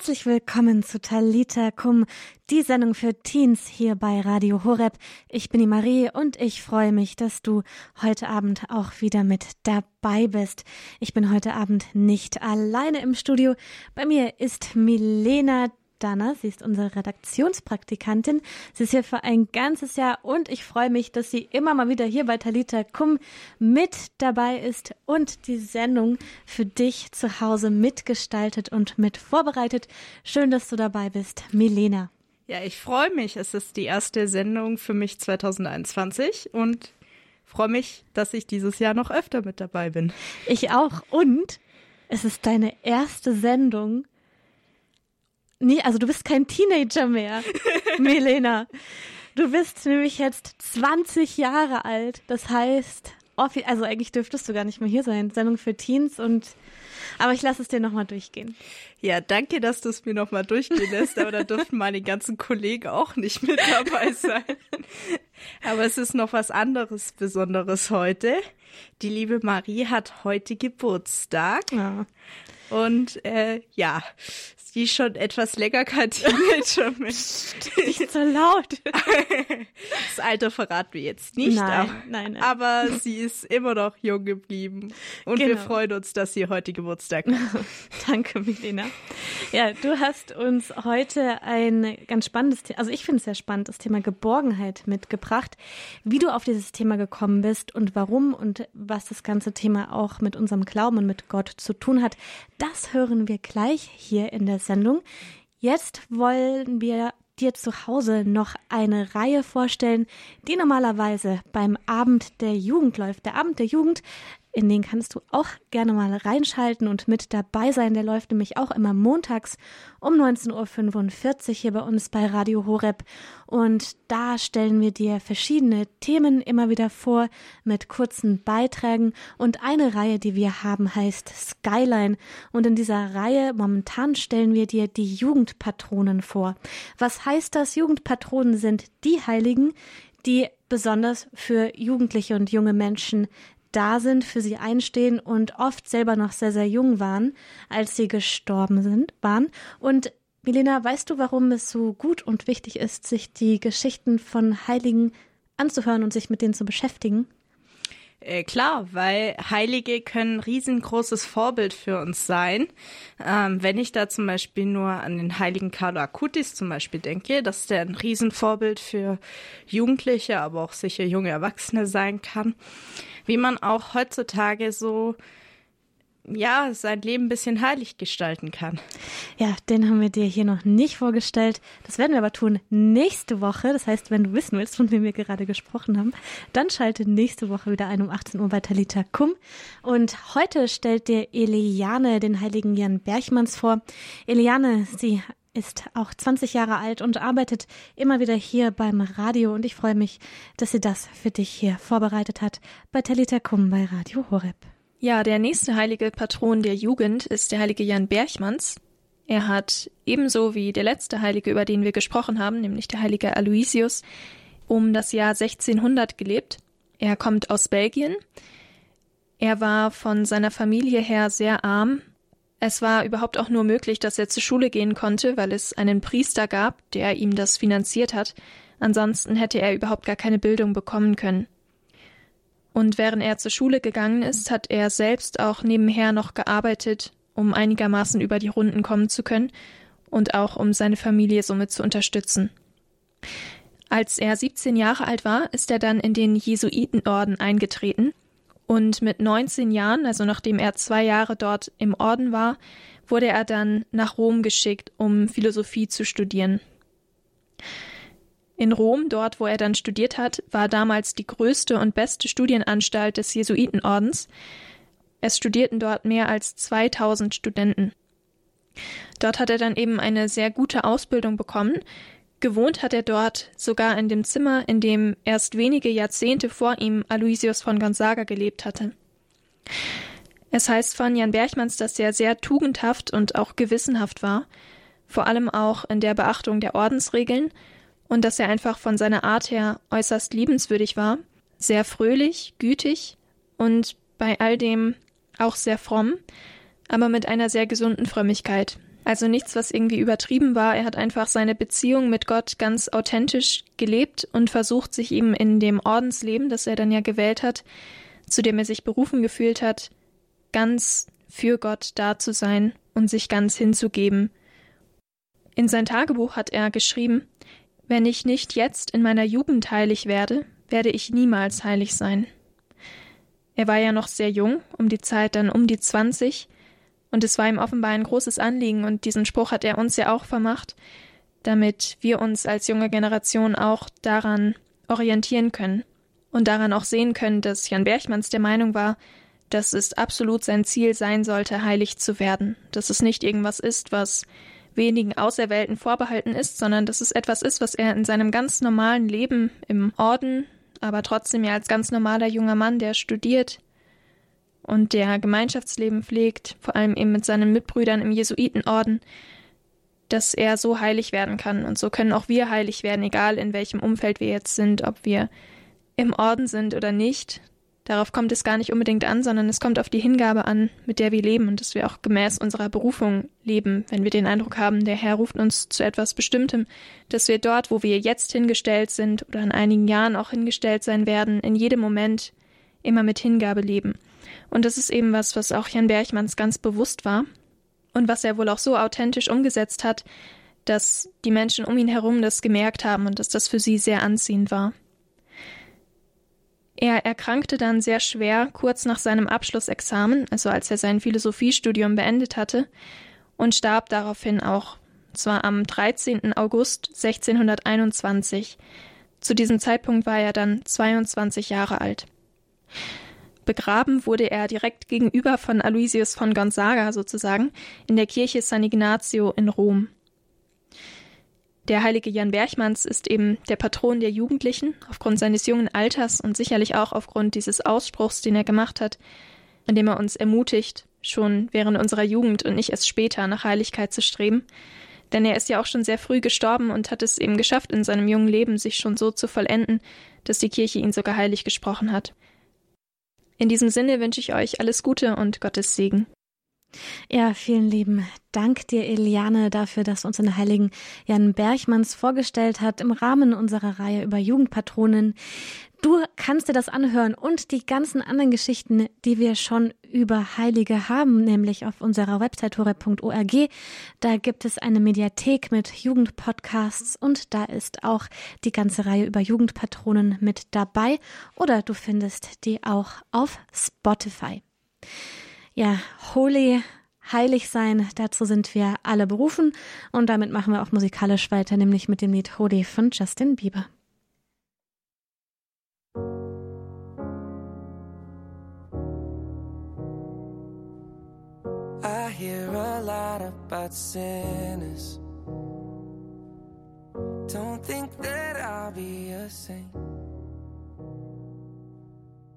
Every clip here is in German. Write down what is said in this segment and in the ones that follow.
Herzlich willkommen zu Talita Kum, die Sendung für Teens hier bei Radio Horeb. Ich bin die Marie und ich freue mich, dass du heute Abend auch wieder mit dabei bist. Ich bin heute Abend nicht alleine im Studio. Bei mir ist Milena Dana. Sie ist unsere Redaktionspraktikantin. Sie ist hier für ein ganzes Jahr und ich freue mich, dass sie immer mal wieder hier bei Talita Kum mit dabei ist und die Sendung für dich zu Hause mitgestaltet und mit vorbereitet. Schön, dass du dabei bist, Milena. Ja, ich freue mich. Es ist die erste Sendung für mich 2021 und freue mich, dass ich dieses Jahr noch öfter mit dabei bin. Ich auch. Und es ist deine erste Sendung Nee, also du bist kein Teenager mehr, Melena. Du bist nämlich jetzt 20 Jahre alt. Das heißt, also eigentlich dürftest du gar nicht mehr hier sein. Sendung für Teens und aber ich lasse es dir nochmal durchgehen. Ja, danke, dass du es mir nochmal durchgehen lässt, aber da dürften meine ganzen Kollegen auch nicht mit dabei sein. Aber es ist noch was anderes Besonderes heute. Die liebe Marie hat heute Geburtstag. Ja. Und äh, ja, sie ist schon etwas länger kein Teenager mehr. Nicht so laut. Das Alter verraten wir jetzt nicht. Nein, aber, nein, nein. aber sie ist immer noch jung geblieben. Und genau. wir freuen uns, dass sie heute Geburtstag hat. Danke, Milena. Ja, du hast uns heute ein ganz spannendes Thema, also ich finde es sehr spannend, das Thema Geborgenheit mitgebracht. Wie du auf dieses Thema gekommen bist und warum und was das ganze Thema auch mit unserem Glauben und mit Gott zu tun hat, das hören wir gleich hier in der Sendung. Jetzt wollen wir dir zu Hause noch eine Reihe vorstellen, die normalerweise beim Abend der Jugend läuft. Der Abend der Jugend in den kannst du auch gerne mal reinschalten und mit dabei sein. Der läuft nämlich auch immer montags um 19.45 Uhr hier bei uns bei Radio Horeb. Und da stellen wir dir verschiedene Themen immer wieder vor mit kurzen Beiträgen. Und eine Reihe, die wir haben, heißt Skyline. Und in dieser Reihe momentan stellen wir dir die Jugendpatronen vor. Was heißt das? Jugendpatronen sind die Heiligen, die besonders für Jugendliche und junge Menschen da sind, für sie einstehen und oft selber noch sehr, sehr jung waren, als sie gestorben sind, waren. Und Milena, weißt du, warum es so gut und wichtig ist, sich die Geschichten von Heiligen anzuhören und sich mit denen zu beschäftigen? Äh, klar, weil Heilige können riesengroßes Vorbild für uns sein. Ähm, wenn ich da zum Beispiel nur an den heiligen Carlo Acutis zum Beispiel denke, dass der ein Riesenvorbild für Jugendliche, aber auch sicher junge Erwachsene sein kann wie man auch heutzutage so ja, sein Leben ein bisschen heilig gestalten kann. Ja, den haben wir dir hier noch nicht vorgestellt. Das werden wir aber tun nächste Woche. Das heißt, wenn du wissen willst, von wem wir gerade gesprochen haben, dann schalte nächste Woche wieder ein um 18 Uhr bei Talita Kum. Und heute stellt dir Eliane den heiligen Jan Berchmanns vor. Eliane, sie ist auch 20 Jahre alt und arbeitet immer wieder hier beim Radio und ich freue mich, dass sie das für dich hier vorbereitet hat bei Talita Kum bei Radio Horeb. Ja, der nächste heilige Patron der Jugend ist der heilige Jan Berchmanns. Er hat ebenso wie der letzte Heilige, über den wir gesprochen haben, nämlich der heilige Aloysius, um das Jahr 1600 gelebt. Er kommt aus Belgien. Er war von seiner Familie her sehr arm, es war überhaupt auch nur möglich, dass er zur Schule gehen konnte, weil es einen Priester gab, der ihm das finanziert hat. Ansonsten hätte er überhaupt gar keine Bildung bekommen können. Und während er zur Schule gegangen ist, hat er selbst auch nebenher noch gearbeitet, um einigermaßen über die Runden kommen zu können und auch um seine Familie somit zu unterstützen. Als er 17 Jahre alt war, ist er dann in den Jesuitenorden eingetreten und mit 19 Jahren, also nachdem er zwei Jahre dort im Orden war, wurde er dann nach Rom geschickt, um Philosophie zu studieren. In Rom, dort wo er dann studiert hat, war damals die größte und beste Studienanstalt des Jesuitenordens. Es studierten dort mehr als 2000 Studenten. Dort hat er dann eben eine sehr gute Ausbildung bekommen, Gewohnt hat er dort sogar in dem Zimmer, in dem erst wenige Jahrzehnte vor ihm Aloysius von Gonzaga gelebt hatte. Es heißt von Jan Berchmanns, dass er sehr tugendhaft und auch gewissenhaft war, vor allem auch in der Beachtung der Ordensregeln und dass er einfach von seiner Art her äußerst liebenswürdig war, sehr fröhlich, gütig und bei all dem auch sehr fromm, aber mit einer sehr gesunden Frömmigkeit. Also nichts, was irgendwie übertrieben war. Er hat einfach seine Beziehung mit Gott ganz authentisch gelebt und versucht, sich ihm in dem Ordensleben, das er dann ja gewählt hat, zu dem er sich berufen gefühlt hat, ganz für Gott da zu sein und sich ganz hinzugeben. In sein Tagebuch hat er geschrieben, wenn ich nicht jetzt in meiner Jugend heilig werde, werde ich niemals heilig sein. Er war ja noch sehr jung, um die Zeit dann um die 20, und es war ihm offenbar ein großes Anliegen, und diesen Spruch hat er uns ja auch vermacht, damit wir uns als junge Generation auch daran orientieren können und daran auch sehen können, dass Jan Berchmanns der Meinung war, dass es absolut sein Ziel sein sollte, heilig zu werden, dass es nicht irgendwas ist, was wenigen Auserwählten vorbehalten ist, sondern dass es etwas ist, was er in seinem ganz normalen Leben im Orden, aber trotzdem ja als ganz normaler junger Mann, der studiert und der Gemeinschaftsleben pflegt, vor allem eben mit seinen Mitbrüdern im Jesuitenorden, dass er so heilig werden kann. Und so können auch wir heilig werden, egal in welchem Umfeld wir jetzt sind, ob wir im Orden sind oder nicht. Darauf kommt es gar nicht unbedingt an, sondern es kommt auf die Hingabe an, mit der wir leben und dass wir auch gemäß unserer Berufung leben, wenn wir den Eindruck haben, der Herr ruft uns zu etwas Bestimmtem, dass wir dort, wo wir jetzt hingestellt sind oder in einigen Jahren auch hingestellt sein werden, in jedem Moment immer mit Hingabe leben. Und das ist eben was, was auch Jan Berchmanns ganz bewusst war und was er wohl auch so authentisch umgesetzt hat, dass die Menschen um ihn herum das gemerkt haben und dass das für sie sehr anziehend war. Er erkrankte dann sehr schwer kurz nach seinem Abschlussexamen, also als er sein Philosophiestudium beendet hatte, und starb daraufhin auch, zwar am 13. August 1621. Zu diesem Zeitpunkt war er dann 22 Jahre alt. Begraben wurde er direkt gegenüber von Aloysius von Gonzaga sozusagen in der Kirche San Ignazio in Rom. Der heilige Jan Berchmanns ist eben der Patron der Jugendlichen, aufgrund seines jungen Alters und sicherlich auch aufgrund dieses Ausspruchs, den er gemacht hat, indem er uns ermutigt, schon während unserer Jugend und nicht erst später nach Heiligkeit zu streben. Denn er ist ja auch schon sehr früh gestorben und hat es eben geschafft, in seinem jungen Leben sich schon so zu vollenden, dass die Kirche ihn sogar heilig gesprochen hat. In diesem Sinne wünsche ich euch alles Gute und Gottes Segen. Ja, vielen lieben Dank dir, Eliane, dafür, dass uns den heiligen Jan Berchmanns vorgestellt hat im Rahmen unserer Reihe über Jugendpatronen. Du kannst dir das anhören und die ganzen anderen Geschichten, die wir schon über Heilige haben, nämlich auf unserer Website horeb.org. Da gibt es eine Mediathek mit Jugendpodcasts und da ist auch die ganze Reihe über Jugendpatronen mit dabei oder du findest die auch auf Spotify ja, holy, heilig sein, dazu sind wir alle berufen und damit machen wir auch musikalisch weiter, nämlich mit dem Lied Holy von Justin Bieber. I hear a lot about sinners. Don't think that I'll be a saint.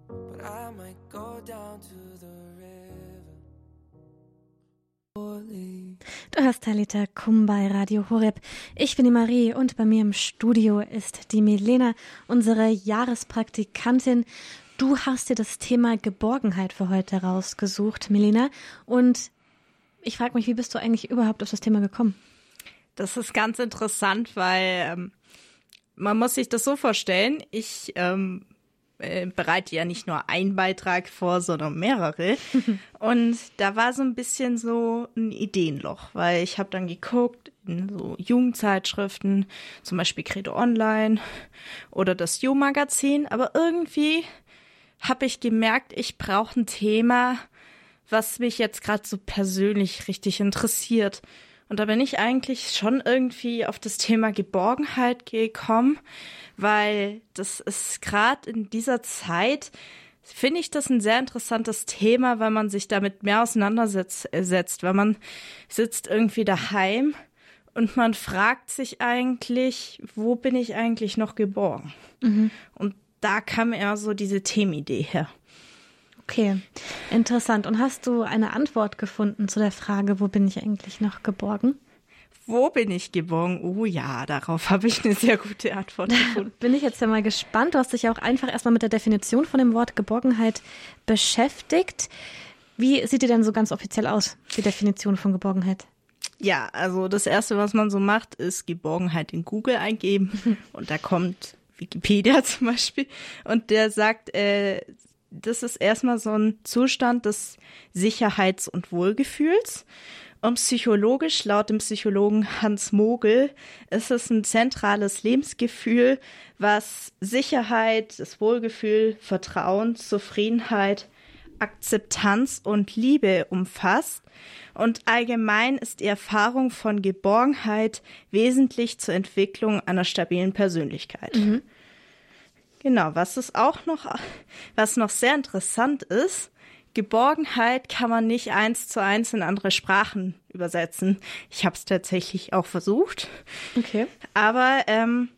But I might go down to the Du hörst Talita Kum bei Radio Horeb. Ich bin die Marie und bei mir im Studio ist die Milena, unsere Jahrespraktikantin. Du hast dir das Thema Geborgenheit für heute rausgesucht, Milena. Und ich frage mich, wie bist du eigentlich überhaupt auf das Thema gekommen? Das ist ganz interessant, weil ähm, man muss sich das so vorstellen. Ich ähm, äh, bereite ja nicht nur einen Beitrag vor, sondern mehrere. und da war so ein bisschen so ein Ideenloch, weil ich habe dann geguckt in so Jugendzeitschriften, zum Beispiel Credo Online oder das You-Magazin, aber irgendwie habe ich gemerkt, ich brauche ein Thema, was mich jetzt gerade so persönlich richtig interessiert. Und da bin ich eigentlich schon irgendwie auf das Thema Geborgenheit gekommen, weil das ist gerade in dieser Zeit, finde ich das ein sehr interessantes Thema, weil man sich damit mehr auseinandersetzt, weil man sitzt irgendwie daheim und man fragt sich eigentlich, wo bin ich eigentlich noch geboren? Mhm. Und da kam eher so diese Themenidee her. Okay, interessant. Und hast du eine Antwort gefunden zu der Frage, wo bin ich eigentlich noch geborgen? Wo bin ich geborgen? Oh ja, darauf habe ich eine sehr gute Antwort gefunden. bin ich jetzt ja mal gespannt. Du hast dich ja auch einfach erstmal mit der Definition von dem Wort Geborgenheit beschäftigt. Wie sieht die denn so ganz offiziell aus, die Definition von Geborgenheit? Ja, also das Erste, was man so macht, ist Geborgenheit in Google eingeben und da kommt Wikipedia zum Beispiel und der sagt, äh, das ist erstmal so ein Zustand des Sicherheits- und Wohlgefühls. Und psychologisch, laut dem Psychologen Hans Mogel, ist es ein zentrales Lebensgefühl, was Sicherheit, das Wohlgefühl, Vertrauen, Zufriedenheit, Akzeptanz und Liebe umfasst. Und allgemein ist die Erfahrung von Geborgenheit wesentlich zur Entwicklung einer stabilen Persönlichkeit. Mhm. Genau, was ist auch noch, was noch sehr interessant ist, Geborgenheit kann man nicht eins zu eins in andere Sprachen übersetzen. Ich habe es tatsächlich auch versucht. Okay. Aber ähm,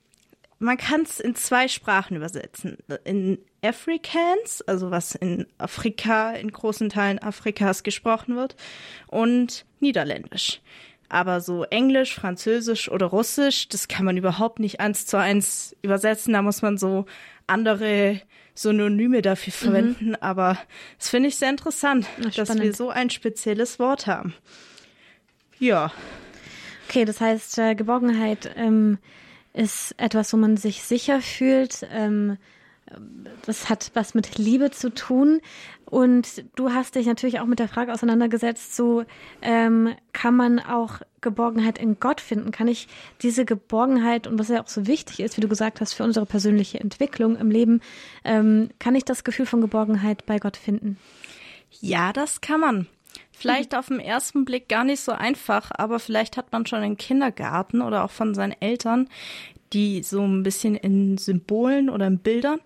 man kann es in zwei Sprachen übersetzen. In Afrikaans, also was in Afrika, in großen Teilen Afrikas gesprochen wird, und Niederländisch. Aber so Englisch, Französisch oder Russisch, das kann man überhaupt nicht eins zu eins übersetzen. Da muss man so andere Synonyme dafür mhm. verwenden, mhm. aber das finde ich sehr interessant, Ach, dass wir so ein spezielles Wort haben. Ja. Okay, das heißt, äh, Geborgenheit ähm, ist etwas, wo man sich sicher fühlt. Ähm, das hat was mit Liebe zu tun. Und du hast dich natürlich auch mit der Frage auseinandergesetzt, so ähm, kann man auch Geborgenheit in Gott finden? Kann ich diese Geborgenheit und was ja auch so wichtig ist, wie du gesagt hast, für unsere persönliche Entwicklung im Leben, ähm, kann ich das Gefühl von Geborgenheit bei Gott finden? Ja, das kann man. Vielleicht mhm. auf den ersten Blick gar nicht so einfach, aber vielleicht hat man schon im Kindergarten oder auch von seinen Eltern, die so ein bisschen in Symbolen oder in Bildern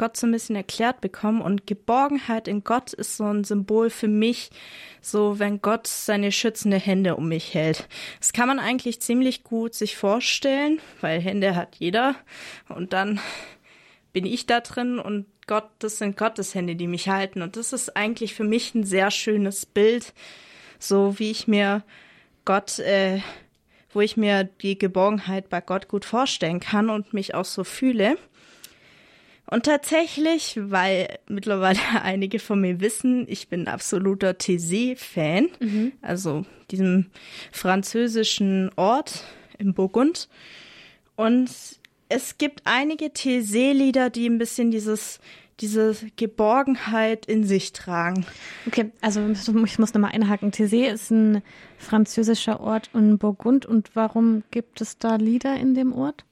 Gott so ein bisschen erklärt bekommen. Und Geborgenheit in Gott ist so ein Symbol für mich, so wenn Gott seine schützende Hände um mich hält. Das kann man eigentlich ziemlich gut sich vorstellen, weil Hände hat jeder. Und dann bin ich da drin und Gott, das sind Gottes Hände, die mich halten. Und das ist eigentlich für mich ein sehr schönes Bild, so wie ich mir Gott, äh, wo ich mir die Geborgenheit bei Gott gut vorstellen kann und mich auch so fühle. Und tatsächlich, weil mittlerweile einige von mir wissen, ich bin absoluter Thésée-Fan, mhm. also diesem französischen Ort im Burgund. Und es gibt einige Thésée-Lieder, die ein bisschen dieses diese Geborgenheit in sich tragen. Okay, also ich muss nochmal einhaken. Thésée ist ein französischer Ort in Burgund und warum gibt es da Lieder in dem Ort?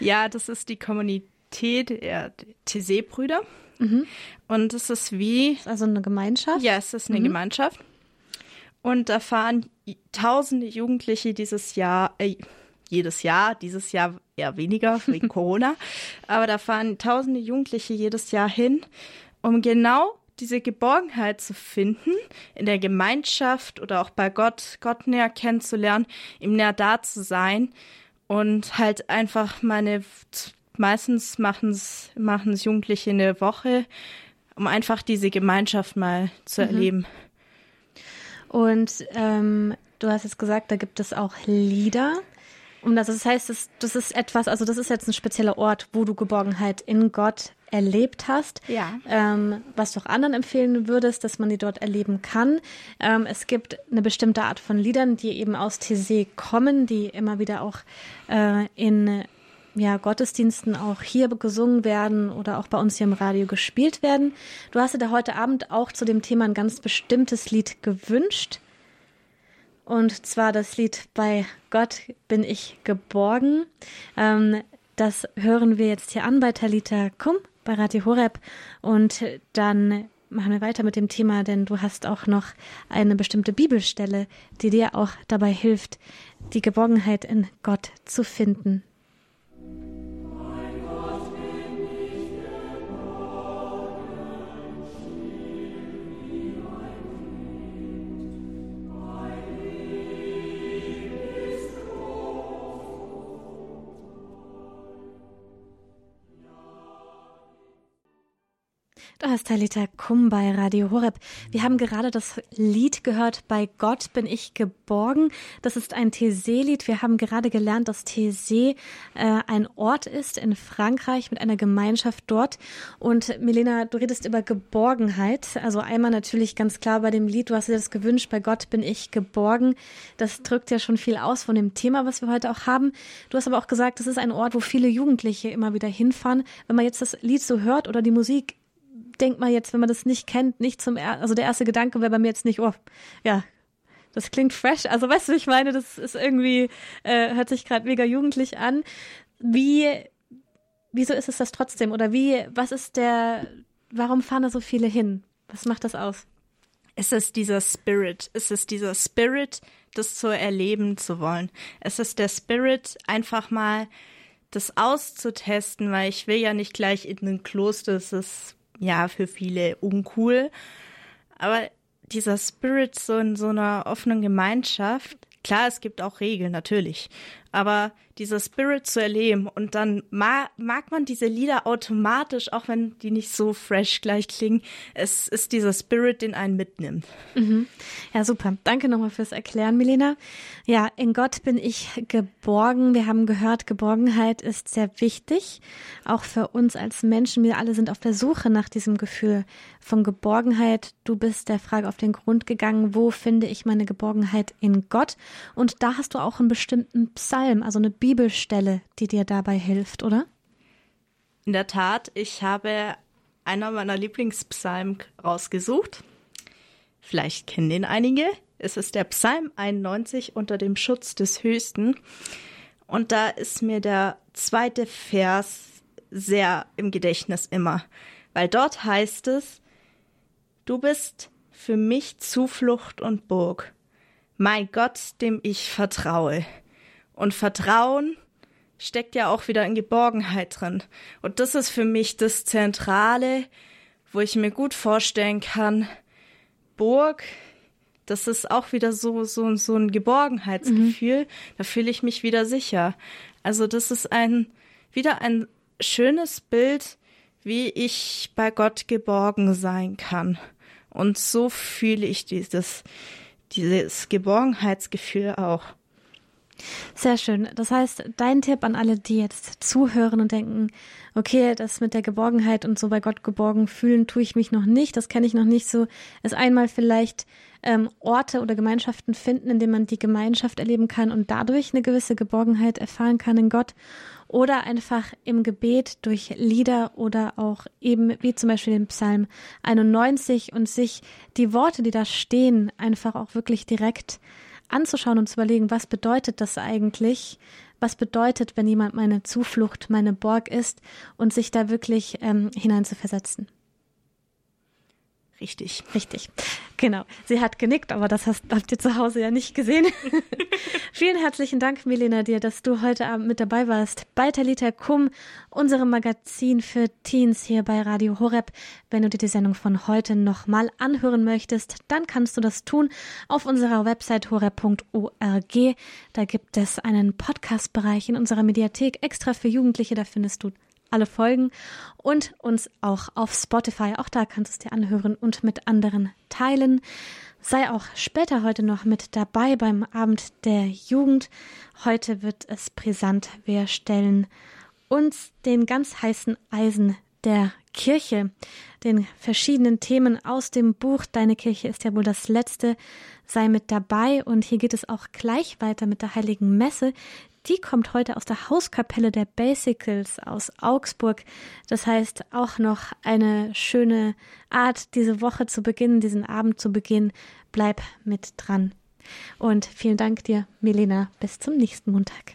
Ja, das ist die Kommunität der Thésée-Brüder. Mhm. Und es ist wie. Also eine Gemeinschaft? Ja, es ist eine mhm. Gemeinschaft. Und da fahren tausende Jugendliche dieses Jahr, äh, jedes Jahr, dieses Jahr eher weniger wegen Corona, aber da fahren tausende Jugendliche jedes Jahr hin, um genau diese Geborgenheit zu finden, in der Gemeinschaft oder auch bei Gott, Gott näher kennenzulernen, ihm näher da zu sein und halt einfach meine meistens machen es Jugendliche eine Woche, um einfach diese Gemeinschaft mal zu mhm. erleben. Und ähm, du hast jetzt gesagt, da gibt es auch Lieder. Und das, das heißt, das, das ist etwas, also das ist jetzt ein spezieller Ort, wo du Geborgenheit in Gott erlebt hast, ja. ähm, was du auch anderen empfehlen würdest, dass man die dort erleben kann. Ähm, es gibt eine bestimmte Art von Liedern, die eben aus Thésée kommen, die immer wieder auch äh, in ja, Gottesdiensten auch hier gesungen werden oder auch bei uns hier im Radio gespielt werden. Du hast dir da heute Abend auch zu dem Thema ein ganz bestimmtes Lied gewünscht. Und zwar das Lied Bei Gott bin ich geborgen. Ähm, das hören wir jetzt hier an bei Talita Kum bei Radio Horeb. Und dann machen wir weiter mit dem Thema, denn du hast auch noch eine bestimmte Bibelstelle, die dir auch dabei hilft, die Geborgenheit in Gott zu finden. Da ist Talita Kum bei Radio Horeb. Wir haben gerade das Lied gehört, bei Gott bin ich geborgen. Das ist ein Thésée-Lied. Wir haben gerade gelernt, dass Thésée äh, ein Ort ist in Frankreich mit einer Gemeinschaft dort. Und Milena, du redest über Geborgenheit. Also einmal natürlich ganz klar bei dem Lied, du hast dir das gewünscht, bei Gott bin ich geborgen. Das drückt ja schon viel aus von dem Thema, was wir heute auch haben. Du hast aber auch gesagt, das ist ein Ort, wo viele Jugendliche immer wieder hinfahren. Wenn man jetzt das Lied so hört oder die Musik, denkt man jetzt, wenn man das nicht kennt, nicht zum, er also der erste Gedanke wäre bei mir jetzt nicht, oh, ja, das klingt fresh. Also weißt du, ich meine, das ist irgendwie, äh, hört sich gerade mega jugendlich an. Wie, wieso ist es das trotzdem? Oder wie, was ist der, warum fahren da so viele hin? Was macht das aus? Es ist dieser Spirit. Es ist dieser Spirit, das zu erleben zu wollen. Es ist der Spirit, einfach mal das auszutesten, weil ich will ja nicht gleich in ein Kloster. Es ist ja für viele uncool. Aber dieser Spirit so in so einer offenen Gemeinschaft, klar, es gibt auch Regeln, natürlich aber dieser Spirit zu erleben und dann ma mag man diese Lieder automatisch, auch wenn die nicht so fresh gleich klingen. Es ist dieser Spirit, den einen mitnimmt. Mhm. Ja, super. Danke nochmal fürs Erklären, Milena. Ja, in Gott bin ich geborgen. Wir haben gehört, Geborgenheit ist sehr wichtig, auch für uns als Menschen. Wir alle sind auf der Suche nach diesem Gefühl von Geborgenheit. Du bist der Frage auf den Grund gegangen, wo finde ich meine Geborgenheit in Gott? Und da hast du auch einen bestimmten Psalm Psalm, also eine Bibelstelle, die dir dabei hilft, oder? In der Tat, ich habe einer meiner Lieblingspsalmen rausgesucht. Vielleicht kennen den einige. Es ist der Psalm 91 unter dem Schutz des Höchsten. Und da ist mir der zweite Vers sehr im Gedächtnis immer, weil dort heißt es, du bist für mich Zuflucht und Burg, mein Gott, dem ich vertraue. Und Vertrauen steckt ja auch wieder in Geborgenheit drin. Und das ist für mich das Zentrale, wo ich mir gut vorstellen kann, Burg, das ist auch wieder so, so, so ein Geborgenheitsgefühl. Mhm. Da fühle ich mich wieder sicher. Also das ist ein, wieder ein schönes Bild, wie ich bei Gott geborgen sein kann. Und so fühle ich dieses, dieses Geborgenheitsgefühl auch. Sehr schön. Das heißt, dein Tipp an alle, die jetzt zuhören und denken, okay, das mit der Geborgenheit und so bei Gott geborgen fühlen, tue ich mich noch nicht, das kenne ich noch nicht so, ist einmal vielleicht ähm, Orte oder Gemeinschaften finden, in denen man die Gemeinschaft erleben kann und dadurch eine gewisse Geborgenheit erfahren kann in Gott. Oder einfach im Gebet durch Lieder oder auch eben wie zum Beispiel den Psalm 91 und sich die Worte, die da stehen, einfach auch wirklich direkt anzuschauen und zu überlegen, was bedeutet das eigentlich? Was bedeutet, wenn jemand meine Zuflucht, meine Borg ist und sich da wirklich ähm, hineinzuversetzen? Richtig. Richtig. Genau. Sie hat genickt, aber das hast, habt ihr zu Hause ja nicht gesehen. Vielen herzlichen Dank, Milena, dir, dass du heute Abend mit dabei warst bei Talita Kum, unserem Magazin für Teens hier bei Radio Horeb. Wenn du dir die Sendung von heute nochmal anhören möchtest, dann kannst du das tun auf unserer Website horeb.org. Da gibt es einen Podcast-Bereich in unserer Mediathek extra für Jugendliche. Da findest du alle Folgen und uns auch auf Spotify. Auch da kannst du es dir anhören und mit anderen teilen. Sei auch später heute noch mit dabei beim Abend der Jugend. Heute wird es brisant. Wir stellen uns den ganz heißen Eisen der Kirche, den verschiedenen Themen aus dem Buch Deine Kirche ist ja wohl das letzte. Sei mit dabei und hier geht es auch gleich weiter mit der Heiligen Messe, die kommt heute aus der Hauskapelle der Basicals aus Augsburg. Das heißt, auch noch eine schöne Art, diese Woche zu beginnen, diesen Abend zu beginnen. Bleib mit dran. Und vielen Dank dir, Milena. Bis zum nächsten Montag.